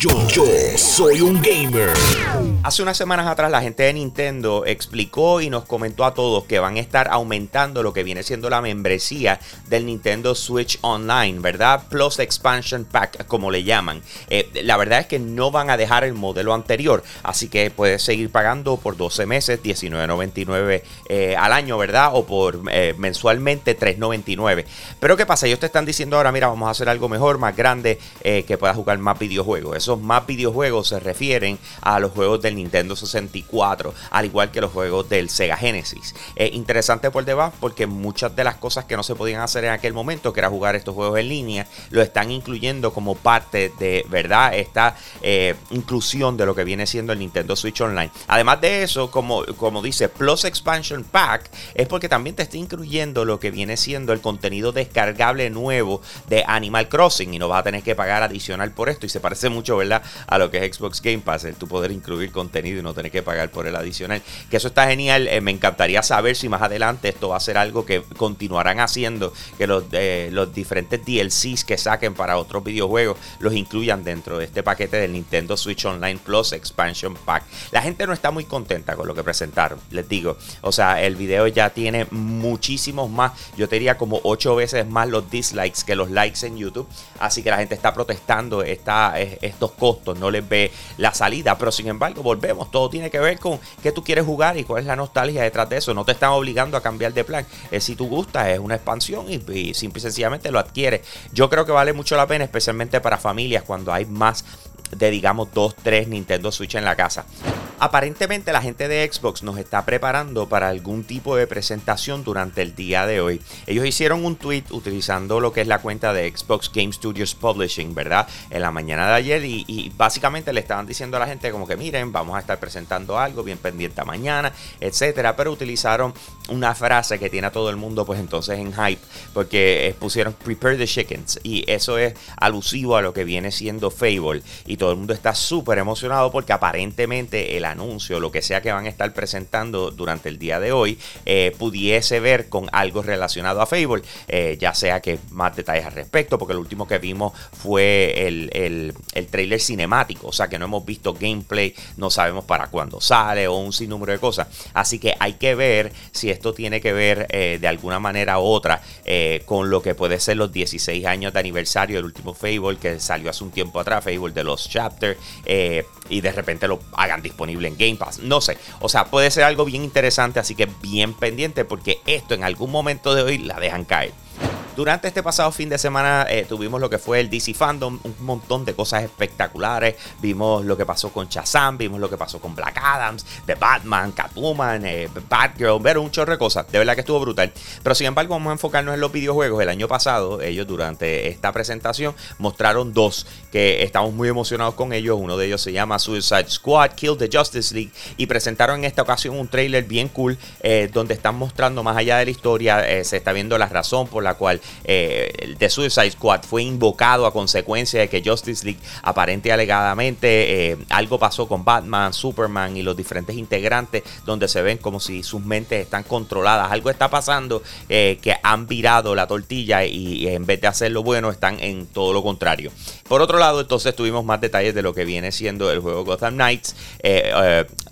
Yo, yo soy un gamer. Hace unas semanas atrás la gente de Nintendo explicó y nos comentó a todos que van a estar aumentando lo que viene siendo la membresía del Nintendo Switch Online, ¿verdad? Plus Expansion Pack, como le llaman. Eh, la verdad es que no van a dejar el modelo anterior, así que puedes seguir pagando por 12 meses, $19.99 eh, al año, ¿verdad? O por eh, mensualmente $3.99. Pero ¿qué pasa? Ellos te están diciendo ahora, mira, vamos a hacer algo mejor, más grande, que puedas jugar más videojuegos más videojuegos se refieren a los juegos del Nintendo 64, al igual que los juegos del Sega Genesis. Es interesante por debajo porque muchas de las cosas que no se podían hacer en aquel momento, que era jugar estos juegos en línea, lo están incluyendo como parte de, ¿verdad? Esta eh, inclusión de lo que viene siendo el Nintendo Switch Online. Además de eso, como, como dice Plus Expansion Pack, es porque también te está incluyendo lo que viene siendo el contenido descargable nuevo de Animal Crossing y no vas a tener que pagar adicional por esto y se parece mucho A lo que es Xbox Game Pass, el tu poder incluir contenido y no tener que pagar por el adicional. Que eso está genial. Eh, me encantaría saber si más adelante esto va a ser algo que continuarán haciendo, que los, eh, los diferentes DLCs que saquen para otros videojuegos los incluyan dentro de este paquete del Nintendo Switch Online Plus Expansion Pack. La gente no está muy contenta con lo que presentaron, les digo. O sea, el video ya tiene muchísimos más, yo te diría como 8 veces más los dislikes que los likes en YouTube. Así que la gente está protestando está, estos costos, no les ve la salida. Pero sin embargo, volvemos. Todo tiene que ver con qué tú quieres jugar y cuál es la nostalgia detrás de eso. No te están obligando a cambiar de plan. Es si tú gustas, es una expansión y, y simple y sencillamente lo adquieres. Yo creo que vale mucho la pena, especialmente para familias, cuando hay más de digamos 2, 3 Nintendo Switch en la casa. Aparentemente la gente de Xbox nos está preparando para algún tipo de presentación durante el día de hoy. Ellos hicieron un tweet utilizando lo que es la cuenta de Xbox Game Studios Publishing, ¿verdad? En la mañana de ayer y, básicamente le estaban diciendo a la gente como que miren, vamos a estar presentando algo bien pendiente mañana, etcétera, pero utilizaron una frase que tiene a todo el mundo pues entonces en hype porque pusieron prepare the chickens y eso es alusivo a lo que viene siendo Fable y todo el mundo está súper emocionado porque aparentemente el anuncio, lo que sea que van a estar presentando durante el día de hoy, eh, pudiese ver con algo relacionado a Fable, eh, ya sea que más detalles al respecto, porque lo último que vimos fue el, el, trailer cinemático, o sea que no hemos visto gameplay, no sabemos para cuándo sale o un sinnúmero de cosas. Así que hay que ver si esto tiene que ver eh, de alguna manera u otra con lo que puede ser los 16 años de aniversario del último Fable que salió hace un tiempo atrás, Fable de los Chapter, y de repente lo hagan disponible en Game Pass. No sé. O sea, puede ser algo bien interesante, así que bien pendiente porque esto en algún momento de hoy la dejan caer. Durante este pasado fin de semana eh, tuvimos lo que fue el DC Fandom, un montón de cosas espectaculares. Vimos lo que pasó con Shazam, vimos lo que pasó con Black Adams, The Batman, Catwoman, eh, Batgirl, ver un chorro de cosas. De verdad que estuvo brutal. Pero sin embargo, vamos a enfocarnos en los videojuegos. El año pasado, ellos durante esta presentación mostraron dos que estamos muy emocionados con ellos. Uno de ellos se llama Suicide Squad, Kill the Justice League. Y presentaron en esta ocasión un trailer bien cool eh, donde están mostrando más allá de la historia. se está viendo la razón por la cual eh, Suicide Squad fue invocado a consecuencia de que Justice League aparente alegadamente eh, algo pasó con Batman, Superman y los diferentes integrantes donde se ven como si sus mentes están controladas. Algo está pasando eh, que han virado la tortilla y, en vez de hacer lo bueno están en todo lo contrario. Por otro lado, entonces tuvimos más detalles de lo que viene siendo el juego Gotham Knights,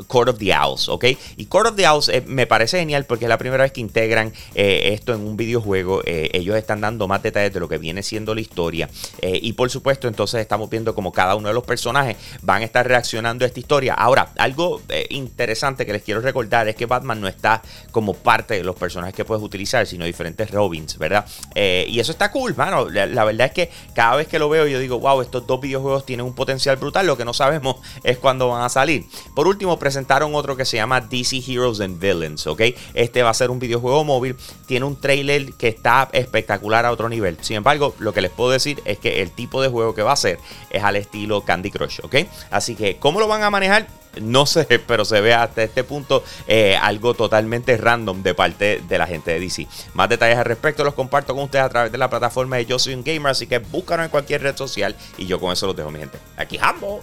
Court of the Owls, ¿ok? Y Court of the Owls me parece genial porque es la primera vez que integran esto en un videojuego. ellos están dando más detalles de lo que viene siendo la historia. Eh, y por supuesto, entonces estamos viendo como cada uno de los personajes van a estar reaccionando a esta historia. Ahora, algo eh, interesante que les quiero recordar es que Batman no está como parte de los personajes que puedes utilizar, sino diferentes Robins, ¿verdad? Eh, y eso está cool, mano. La, verdad es que cada vez que lo veo, yo digo, wow, estos dos videojuegos tienen un potencial brutal. Lo que no sabemos es cuándo van a salir. Por último, presentaron otro que se llama DC Heroes and Villains, ¿ok? Este va a ser un videojuego móvil. Tiene un trailer que está espectacular a otro nivel. Sin embargo, lo que les puedo decir es que el tipo de juego que va a ser es al estilo Candy Crush, ¿ok? Así que, ¿cómo lo van a manejar? No sé, pero se ve hasta este punto eh, algo totalmente random de parte de la gente de DC. Más detalles al respecto los comparto con ustedes a través de la plataforma de Yo Soy un Gamer, así que búscalo en cualquier red social y yo con eso los dejo, mi gente. Aquí Hambo.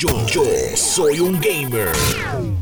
Yo, soy un gamer.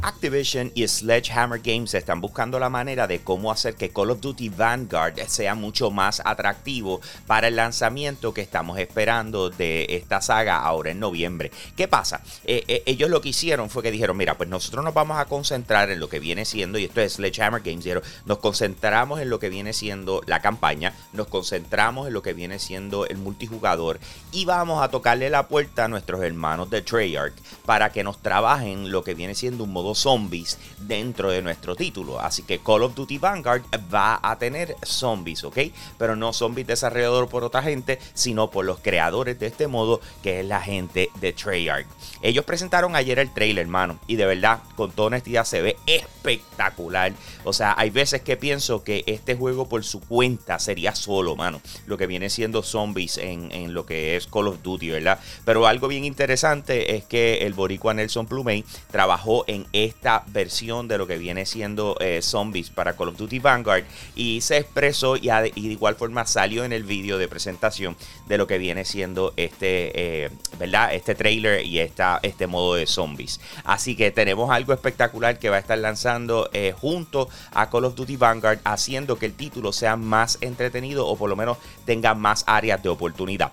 Activision y Sledgehammer Games están buscando la manera de cómo hacer que Call of Duty Vanguard sea mucho más atractivo para el lanzamiento que estamos esperando de esta saga ahora en noviembre. ¿Qué pasa? Eh, eh, ellos lo que hicieron fue que dijeron, mira, pues nosotros nos vamos a concentrar en lo que viene siendo, y esto es Sledgehammer Games, dijeron, nos concentramos en lo que viene siendo la campaña, nos concentramos en lo que viene siendo el multijugador y vamos a tocarle la puerta a nuestros hermanos de Treyarch para que nos trabajen lo que viene siendo un modo zombies dentro de nuestro título. Así que Call of Duty Vanguard va a tener zombies, ¿ok? Pero no zombies desarrollados por otra gente, sino por los creadores de este modo, que es la gente de Treyarch. Ellos presentaron ayer el trailer, hermano, y de verdad, con toda honestidad, se ve espectacular. O sea, hay veces que pienso que este juego por su cuenta sería solo, mano. Lo que viene siendo zombies en, en lo que es Call of Duty, ¿verdad? Pero algo bien interesante es que el boricua Nelson Plumey trabajó en esta versión de lo que viene siendo eh, Zombies para Call of Duty Vanguard y se expresó y, de igual forma salió en el vídeo de presentación de lo que viene siendo este, eh, ¿verdad? Este trailer y esta, este modo de zombies. Así que tenemos algo espectacular que va a estar lanzando eh, junto a Call of Duty Vanguard, haciendo que el título sea más entretenido o por lo menos tenga más áreas de oportunidad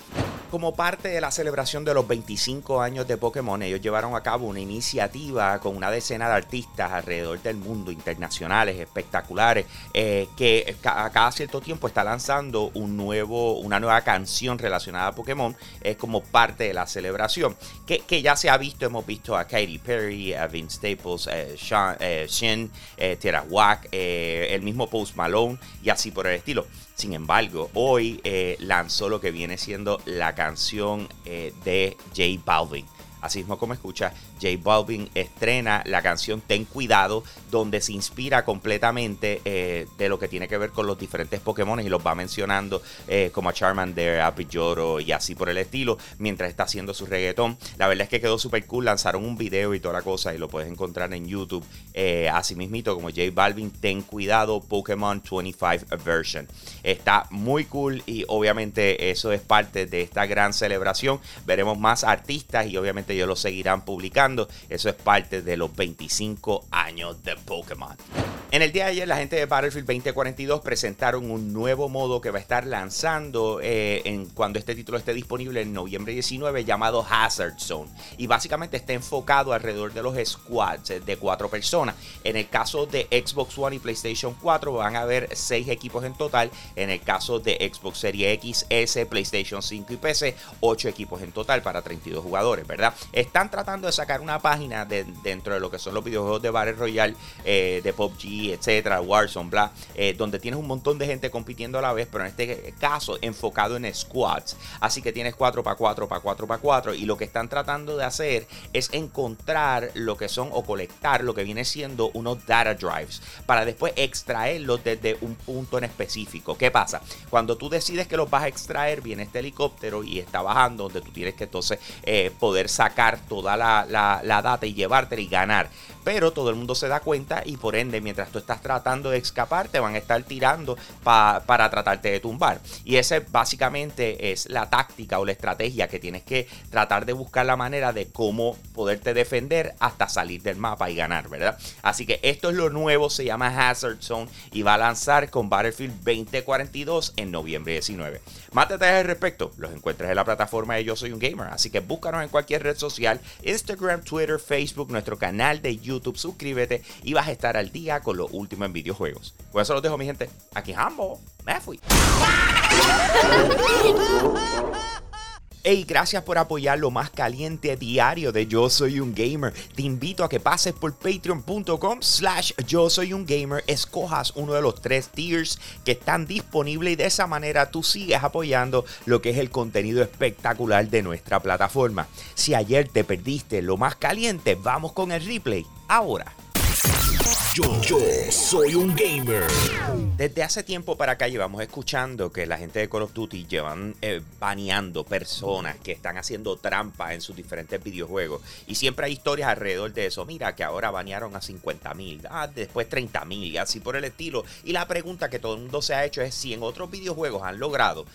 como parte de la celebración de los 25 años de Pokémon, ellos llevaron a cabo una iniciativa con una decena de artistas alrededor del mundo, internacionales, espectaculares, eh, que a cada cierto tiempo está lanzando un nuevo, una nueva canción relacionada a Pokémon eh, como parte de la celebración, que, ya se ha visto, hemos visto a Katy Perry, a Vince Staples, eh, Sean, Shin, Tierra Wack, el mismo Post Malone y así por el estilo. Sin embargo, hoy eh, lanzó lo que viene siendo la canción eh, de J Balvin. Así mismo como escucha, J Balvin estrena la canción Ten Cuidado, donde se inspira completamente eh, de lo que tiene que ver con los diferentes Pokémon y los va mencionando eh, como a Charmander, a Pidgeotto y así por el estilo, mientras está haciendo su reggaetón. La verdad es que quedó súper cool, lanzaron un video y toda la cosa y lo puedes encontrar en YouTube. Eh, así mismito como J Balvin, Ten Cuidado, Pokémon 25 Version. Está muy cool y obviamente eso es parte de esta gran celebración. Veremos más artistas y obviamente ellos lo seguirán publicando. Eso es parte de los 25 años de Pokémon. En el día de ayer, la gente de Battlefield 2042 presentaron un nuevo modo que va a estar lanzando eh, en, cuando este título esté disponible en noviembre 19, llamado Hazard Zone. Y básicamente está enfocado alrededor de los squads eh, de cuatro personas. En el caso de Xbox One y PlayStation 4 van a haber seis equipos en total. En el caso de Xbox Series X, S, PlayStation 5 y PC, ocho equipos en total para 32 jugadores, ¿verdad? Están tratando de sacar una página dentro de lo que son los videojuegos de Battle Royale, eh, de PUBG etcétera, Warzone, bla, eh, donde tienes un montón de gente compitiendo a la vez, pero en este caso enfocado en squads. Así que tienes 4 para 4 para 4 para 4 y lo que están tratando de hacer es encontrar lo que son o colectar lo que viene siendo unos data drives para después extraerlos desde un punto en específico. ¿Qué pasa? Cuando tú decides que los vas a extraer, viene este helicóptero y está bajando donde tú tienes que entonces eh, poder sacar toda la, la data y llevártela y ganar. Pero todo el mundo se da cuenta y por ende mientras tú estás tratando de escapar, te van a estar tirando para tratarte de tumbar. Y ese básicamente es la táctica o la estrategia que tienes que tratar de buscar la manera de cómo poderte defender hasta salir del mapa y ganar, ¿verdad? Así que esto es lo nuevo, se llama Hazard Zone y va a lanzar con Battlefield 2042 en noviembre 19. Más detalles al respecto los encuentras en la plataforma de Yo Soy un Gamer, así que búscanos en cualquier red social, Instagram, Twitter, Facebook, nuestro canal de YouTube, suscríbete y vas a estar al día con lo último en videojuegos. Con eso los dejo, mi gente. Aquí Hambo. Me fui. Hey, gracias por apoyar lo más caliente diario de Yo Soy Un Gamer. Te invito a que pases por patreon.com slash Yo Soy Un Gamer, escojas uno de los tres tiers que están disponibles y de esa manera tú sigues apoyando lo que es el contenido espectacular de nuestra plataforma. Si ayer te perdiste lo más caliente, vamos con el replay ahora. Yo, yo soy un gamer. Desde hace tiempo para acá llevamos escuchando que la gente de Call of Duty llevan eh, baneando personas que están haciendo trampas en sus diferentes videojuegos. Y siempre hay historias alrededor de eso. Mira que ahora banearon a 50 mil, ah, después 30 mil y así por el estilo. Y la pregunta que todo el mundo se ha hecho es si en otros videojuegos han logrado